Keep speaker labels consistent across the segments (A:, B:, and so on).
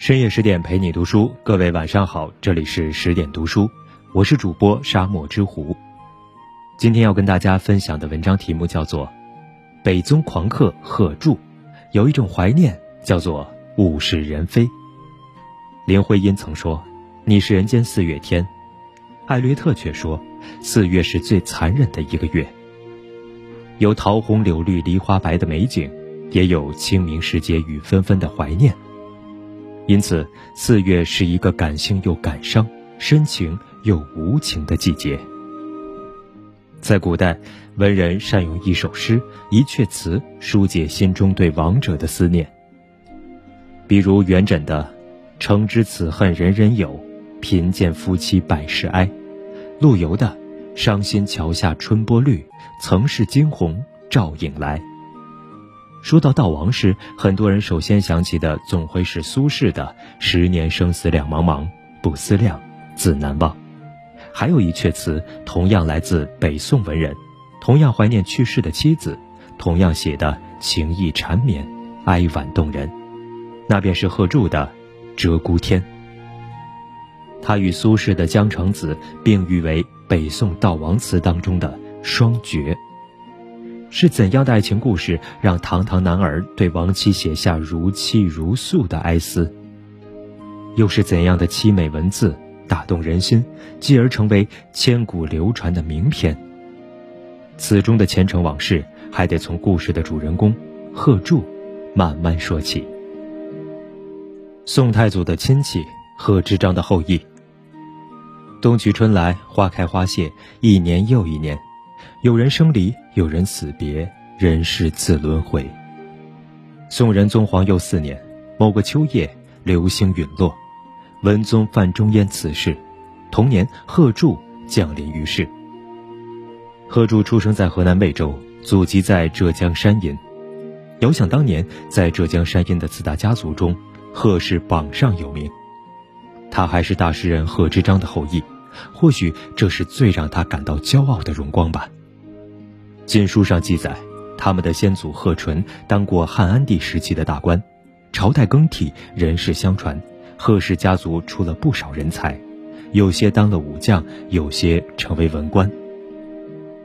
A: 深夜十点陪你读书，各位晚上好，这里是十点读书，我是主播沙漠之狐。今天要跟大家分享的文章题目叫做《北宗狂客贺铸》，有一种怀念叫做物是人非。林徽因曾说：“你是人间四月天。”艾略特却说：“四月是最残忍的一个月。”有桃红柳绿梨花白的美景，也有清明时节雨纷纷的怀念。因此，四月是一个感性又感伤、深情又无情的季节。在古代，文人善用一首诗、一阙词疏解心中对亡者的思念。比如元稹的“诚知此恨人人有，贫贱夫妻百事哀”，陆游的“伤心桥下春波绿，曾是惊鸿照影来”。说到悼亡时，很多人首先想起的总会是苏轼的“十年生死两茫茫，不思量，自难忘”。还有一阙词，同样来自北宋文人，同样怀念去世的妻子，同样写的情意缠绵，哀婉动人，那便是贺铸的《鹧鸪天》。他与苏轼的《江城子》并誉为北宋悼亡词当中的双绝。是怎样的爱情故事，让堂堂男儿对亡妻写下如泣如诉的哀思？又是怎样的凄美文字打动人心，继而成为千古流传的名篇？此中的前尘往事，还得从故事的主人公贺铸慢慢说起。宋太祖的亲戚，贺知章的后裔。冬去春来，花开花谢，一年又一年。有人生离，有人死别，人世自轮回。宋仁宗皇佑四年，某个秋夜，流星陨落，文宗范仲淹辞世。同年，贺铸降临于世。贺铸出生在河南魏州，祖籍在浙江山阴。遥想当年，在浙江山阴的四大家族中，贺氏榜上有名。他还是大诗人贺知章的后裔，或许这是最让他感到骄傲的荣光吧。晋书上记载，他们的先祖贺纯当过汉安帝时期的大官，朝代更替，人世相传，贺氏家族出了不少人才，有些当了武将，有些成为文官。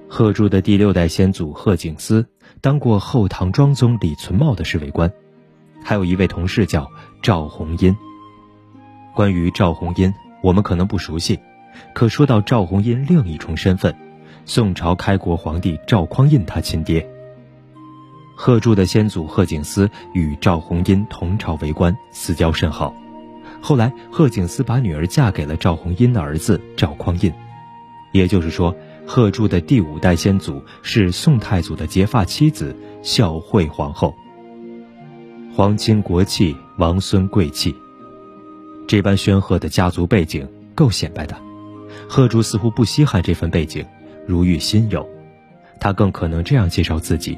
A: 贺铸的第六代先祖贺景思当过后唐庄宗李存茂的侍卫官，还有一位同事叫赵红殷。关于赵红殷，我们可能不熟悉，可说到赵红英另一重身份。宋朝开国皇帝赵匡胤他亲爹。贺铸的先祖贺景思与赵红英同朝为官，私交甚好。后来贺景思把女儿嫁给了赵红英的儿子赵匡胤，也就是说，贺铸的第五代先祖是宋太祖的结发妻子孝惠皇后。皇亲国戚，王孙贵戚，这般煊赫的家族背景够显摆的。贺铸似乎不稀罕这份背景。如遇新友，他更可能这样介绍自己：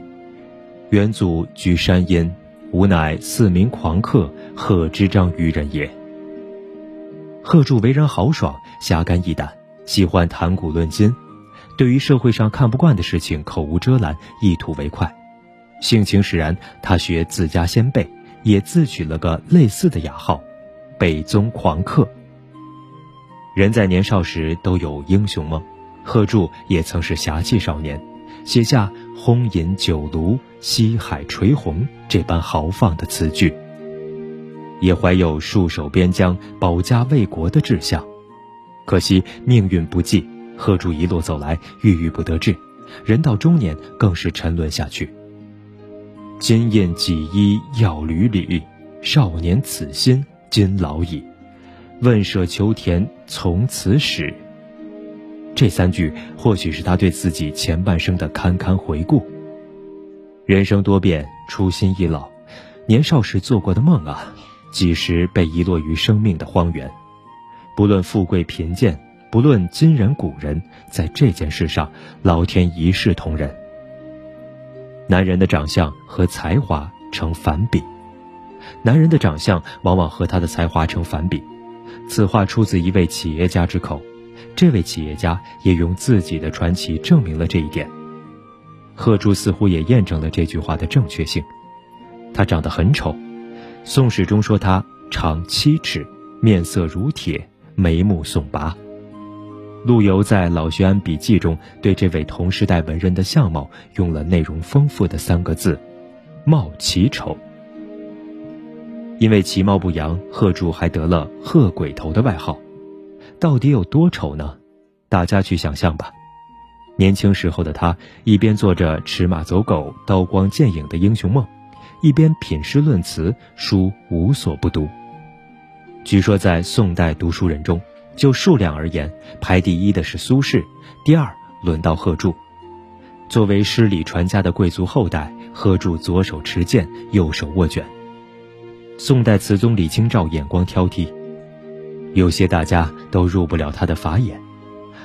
A: 元祖居山阴，吾乃四名狂客贺知章于人也。贺铸为人豪爽，侠肝义胆，喜欢谈古论今，对于社会上看不惯的事情口无遮拦，一吐为快。性情使然，他学自家先辈，也自取了个类似的雅号——北宗狂客。人在年少时都有英雄梦。贺铸也曾是侠气少年，写下“轰饮酒炉，西海垂虹”这般豪放的词句，也怀有戍守边疆、保家卫国的志向。可惜命运不济，贺铸一路走来郁郁不得志，人到中年更是沉沦下去。金印几衣要履履，少年此心今老矣。问舍求田从此始。这三句或许是他对自己前半生的堪堪回顾。人生多变，初心易老，年少时做过的梦啊，几时被遗落于生命的荒原？不论富贵贫贱，不论今人古人，在这件事上，老天一视同仁。男人的长相和才华成反比，男人的长相往往和他的才华成反比。此话出自一位企业家之口。这位企业家也用自己的传奇证明了这一点。贺铸似乎也验证了这句话的正确性。他长得很丑，《宋史》中说他长七尺，面色如铁，眉目耸拔。陆游在《老学庵笔记》中对这位同时代文人的相貌用了内容丰富的三个字：“貌奇丑。”因为其貌不扬，贺铸还得了“贺鬼头”的外号。到底有多丑呢？大家去想象吧。年轻时候的他，一边做着驰马走狗、刀光剑影的英雄梦，一边品诗论词，书无所不读。据说在宋代读书人中，就数量而言，排第一的是苏轼，第二轮到贺铸。作为诗礼传家的贵族后代，贺铸左手持剑，右手握卷。宋代词宗李清照眼光挑剔，有些大家都入不了他的法眼。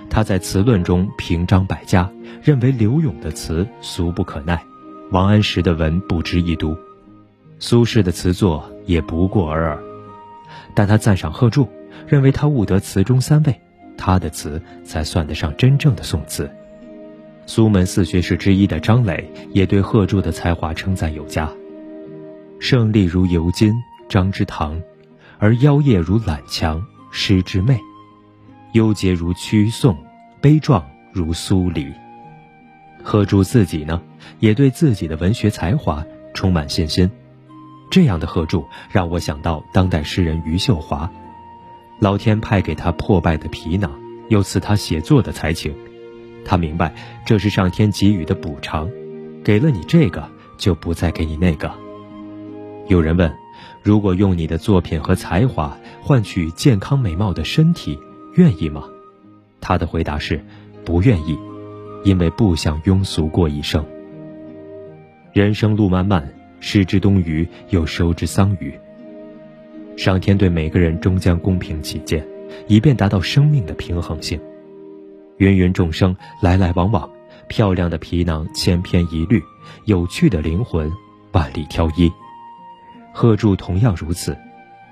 A: 他在词论中评章百家，认为柳永的词俗不可耐，王安石的文不值一读，苏轼的词作也不过尔尔。但他赞赏贺铸，认为他悟得词中三味，他的词才算得上真正的宋词。苏门四学士之一的张磊也对贺铸的才华称赞有加：“胜利如尤金，张之堂；而妖艳如揽强，诗之媚。”幽洁如屈宋，悲壮如苏黎。贺铸自己呢，也对自己的文学才华充满信心。这样的贺铸让我想到当代诗人余秀华。老天派给他破败的皮囊，又赐他写作的才情。他明白这是上天给予的补偿，给了你这个，就不再给你那个。有人问：如果用你的作品和才华换取健康美貌的身体？愿意吗？他的回答是：不愿意，因为不想庸俗过一生。人生路漫漫，失之东隅，又收之桑榆。上天对每个人终将公平起见，以便达到生命的平衡性。芸芸众生来来往往，漂亮的皮囊千篇一律，有趣的灵魂万里挑一。贺铸同样如此，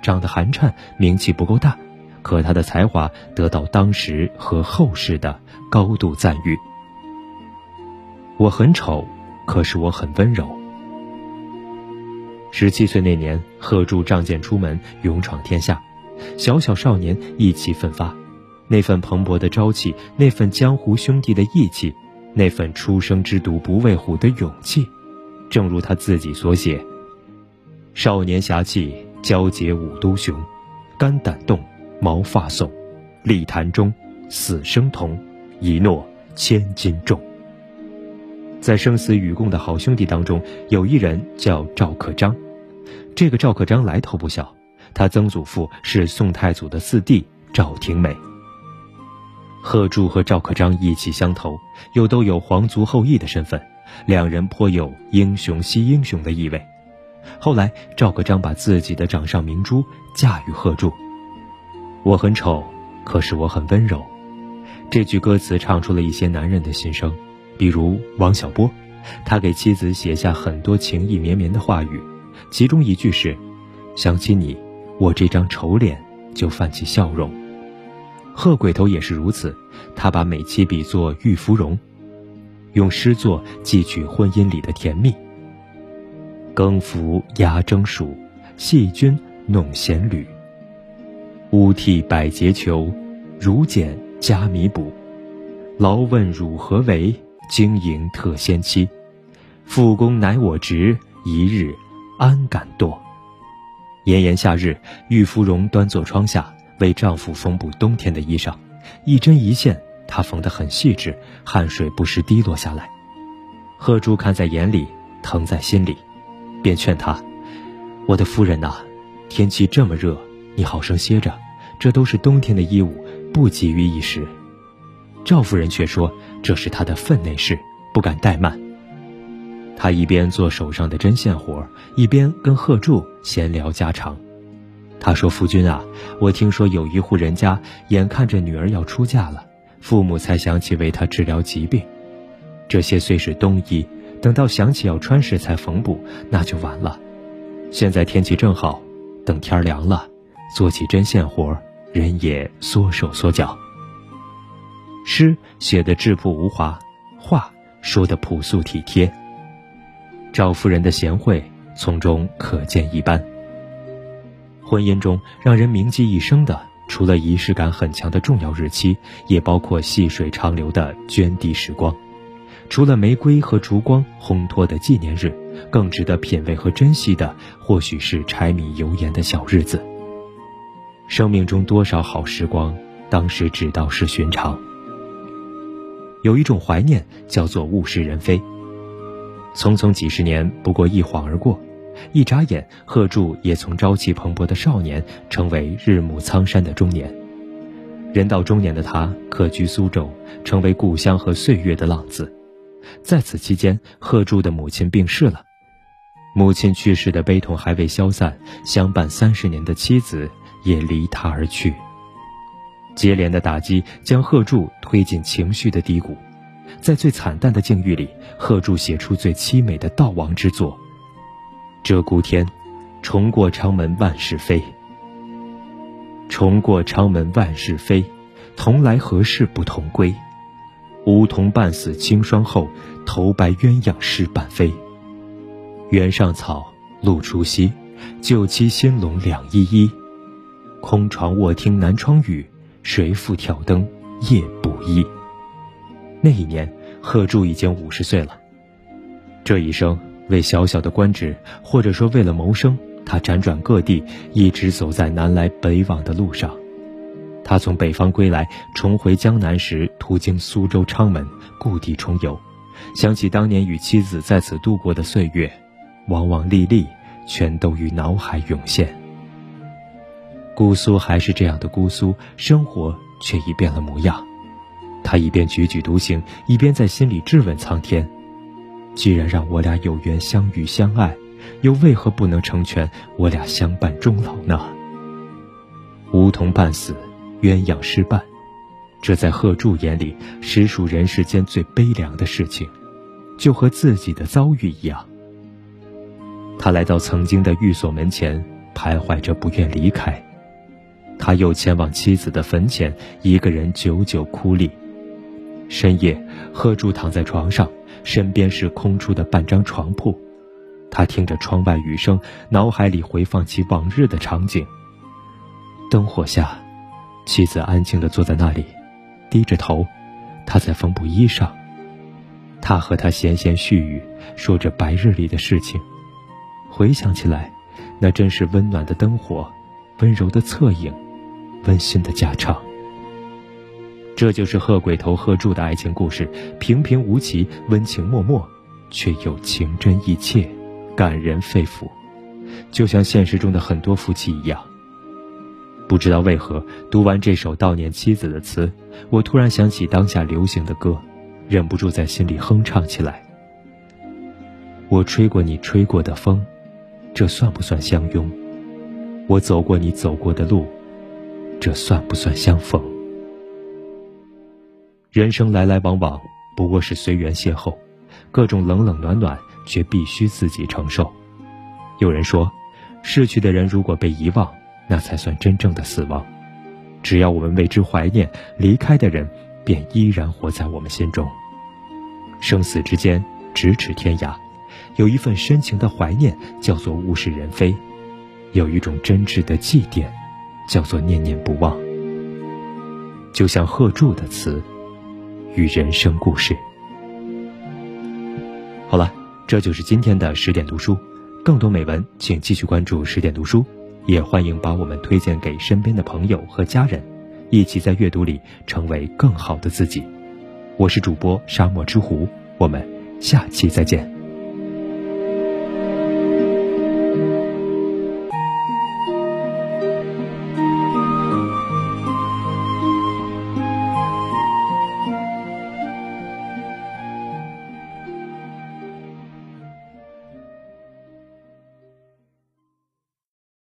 A: 长得寒碜，名气不够大。可他的才华得到当时和后世的高度赞誉。我很丑，可是我很温柔。十七岁那年，贺铸仗剑出门，勇闯天下。小小少年意气奋发，那份蓬勃的朝气，那份江湖兄弟的义气，那份初生之犊不畏虎的勇气，正如他自己所写：“少年侠气，交结五都雄，肝胆动。”毛发耸，立坛中，死生同，一诺千金重。在生死与共的好兄弟当中，有一人叫赵克章。这个赵克章来头不小，他曾祖父是宋太祖的四弟赵廷美。贺铸和赵克章意气相投，又都有皇族后裔的身份，两人颇有英雄惜英雄的意味。后来，赵克章把自己的掌上明珠嫁与贺铸。我很丑，可是我很温柔。这句歌词唱出了一些男人的心声，比如王小波，他给妻子写下很多情意绵绵的话语，其中一句是：“想起你，我这张丑脸就泛起笑容。”贺鬼头也是如此，他把美妻比作玉芙蓉，用诗作寄取婚姻里的甜蜜。更服压蒸暑，细菌弄弦缕。乌替百节裘，如剪加弥补。劳问汝何为？经营特先妻。复工乃我职，一日安敢惰？炎炎夏日，玉芙蓉端坐窗下，为丈夫缝补冬天的衣裳，一针一线，她缝得很细致，汗水不时滴落下来。贺铸看在眼里，疼在心里，便劝他：“我的夫人呐，天气这么热。”你好生歇着，这都是冬天的衣物，不急于一时。赵夫人却说这是她的分内事，不敢怠慢。她一边做手上的针线活，一边跟贺铸闲聊家常。她说：“夫君啊，我听说有一户人家，眼看着女儿要出嫁了，父母才想起为她治疗疾病。这些虽是冬衣，等到想起要穿时才缝补，那就晚了。现在天气正好，等天凉了。”做起针线活，人也缩手缩脚。诗写的质朴无华，话说的朴素体贴。赵夫人的贤惠从中可见一斑。婚姻中让人铭记一生的，除了仪式感很强的重要日期，也包括细水长流的涓滴时光；除了玫瑰和烛光烘托的纪念日，更值得品味和珍惜的，或许是柴米油盐的小日子。生命中多少好时光，当时只道是寻常。有一种怀念，叫做物是人非。匆匆几十年，不过一晃而过。一眨眼，贺铸也从朝气蓬勃的少年，成为日暮苍山的中年。人到中年的他，客居苏州，成为故乡和岁月的浪子。在此期间，贺铸的母亲病逝了。母亲去世的悲痛还未消散，相伴三十年的妻子也离他而去。接连的打击将贺铸推进情绪的低谷，在最惨淡的境遇里，贺铸写出最凄美的悼亡之作。鹧鸪天，重过昌门万事飞。重过昌门万事飞，同来何事不同归？梧桐半死清霜后，头白鸳鸯失伴飞。原上草，露初晞，旧栖新笼两依依。空床卧听南窗雨，谁复挑灯夜不依？那一年，贺铸已经五十岁了。这一生。为小小的官职，或者说为了谋生，他辗转各地，一直走在南来北往的路上。他从北方归来，重回江南时，途经苏州、昌门，故地重游，想起当年与妻子在此度过的岁月，往往历历，全都于脑海涌现。姑苏还是这样的姑苏，生活却已变了模样。他一边踽踽独行，一边在心里质问苍天。既然让我俩有缘相遇相爱，又为何不能成全我俩相伴终老呢？梧桐半死，鸳鸯失伴，这在贺铸眼里实属人世间最悲凉的事情，就和自己的遭遇一样。他来到曾经的寓所门前，徘徊着不愿离开。他又前往妻子的坟前，一个人久久哭立。深夜，贺铸躺在床上。身边是空出的半张床铺，他听着窗外雨声，脑海里回放起往日的场景。灯火下，妻子安静地坐在那里，低着头，他在缝补衣裳。他和他闲闲絮语，说着白日里的事情。回想起来，那真是温暖的灯火，温柔的侧影，温馨的家常。这就是贺鬼头贺柱的爱情故事，平平无奇，温情脉脉，却又情真意切，感人肺腑，就像现实中的很多夫妻一样。不知道为何，读完这首悼念妻子的词，我突然想起当下流行的歌，忍不住在心里哼唱起来。我吹过你吹过的风，这算不算相拥？我走过你走过的路，这算不算相逢？人生来来往往，不过是随缘邂逅，各种冷冷暖暖，却必须自己承受。有人说，逝去的人如果被遗忘，那才算真正的死亡。只要我们为之怀念，离开的人便依然活在我们心中。生死之间，咫尺天涯，有一份深情的怀念，叫做物是人非；有一种真挚的祭奠，叫做念念不忘。就像贺铸的词。与人生故事。好了，这就是今天的十点读书。更多美文，请继续关注十点读书，也欢迎把我们推荐给身边的朋友和家人，一起在阅读里成为更好的自己。我是主播沙漠之狐，我们下期再见。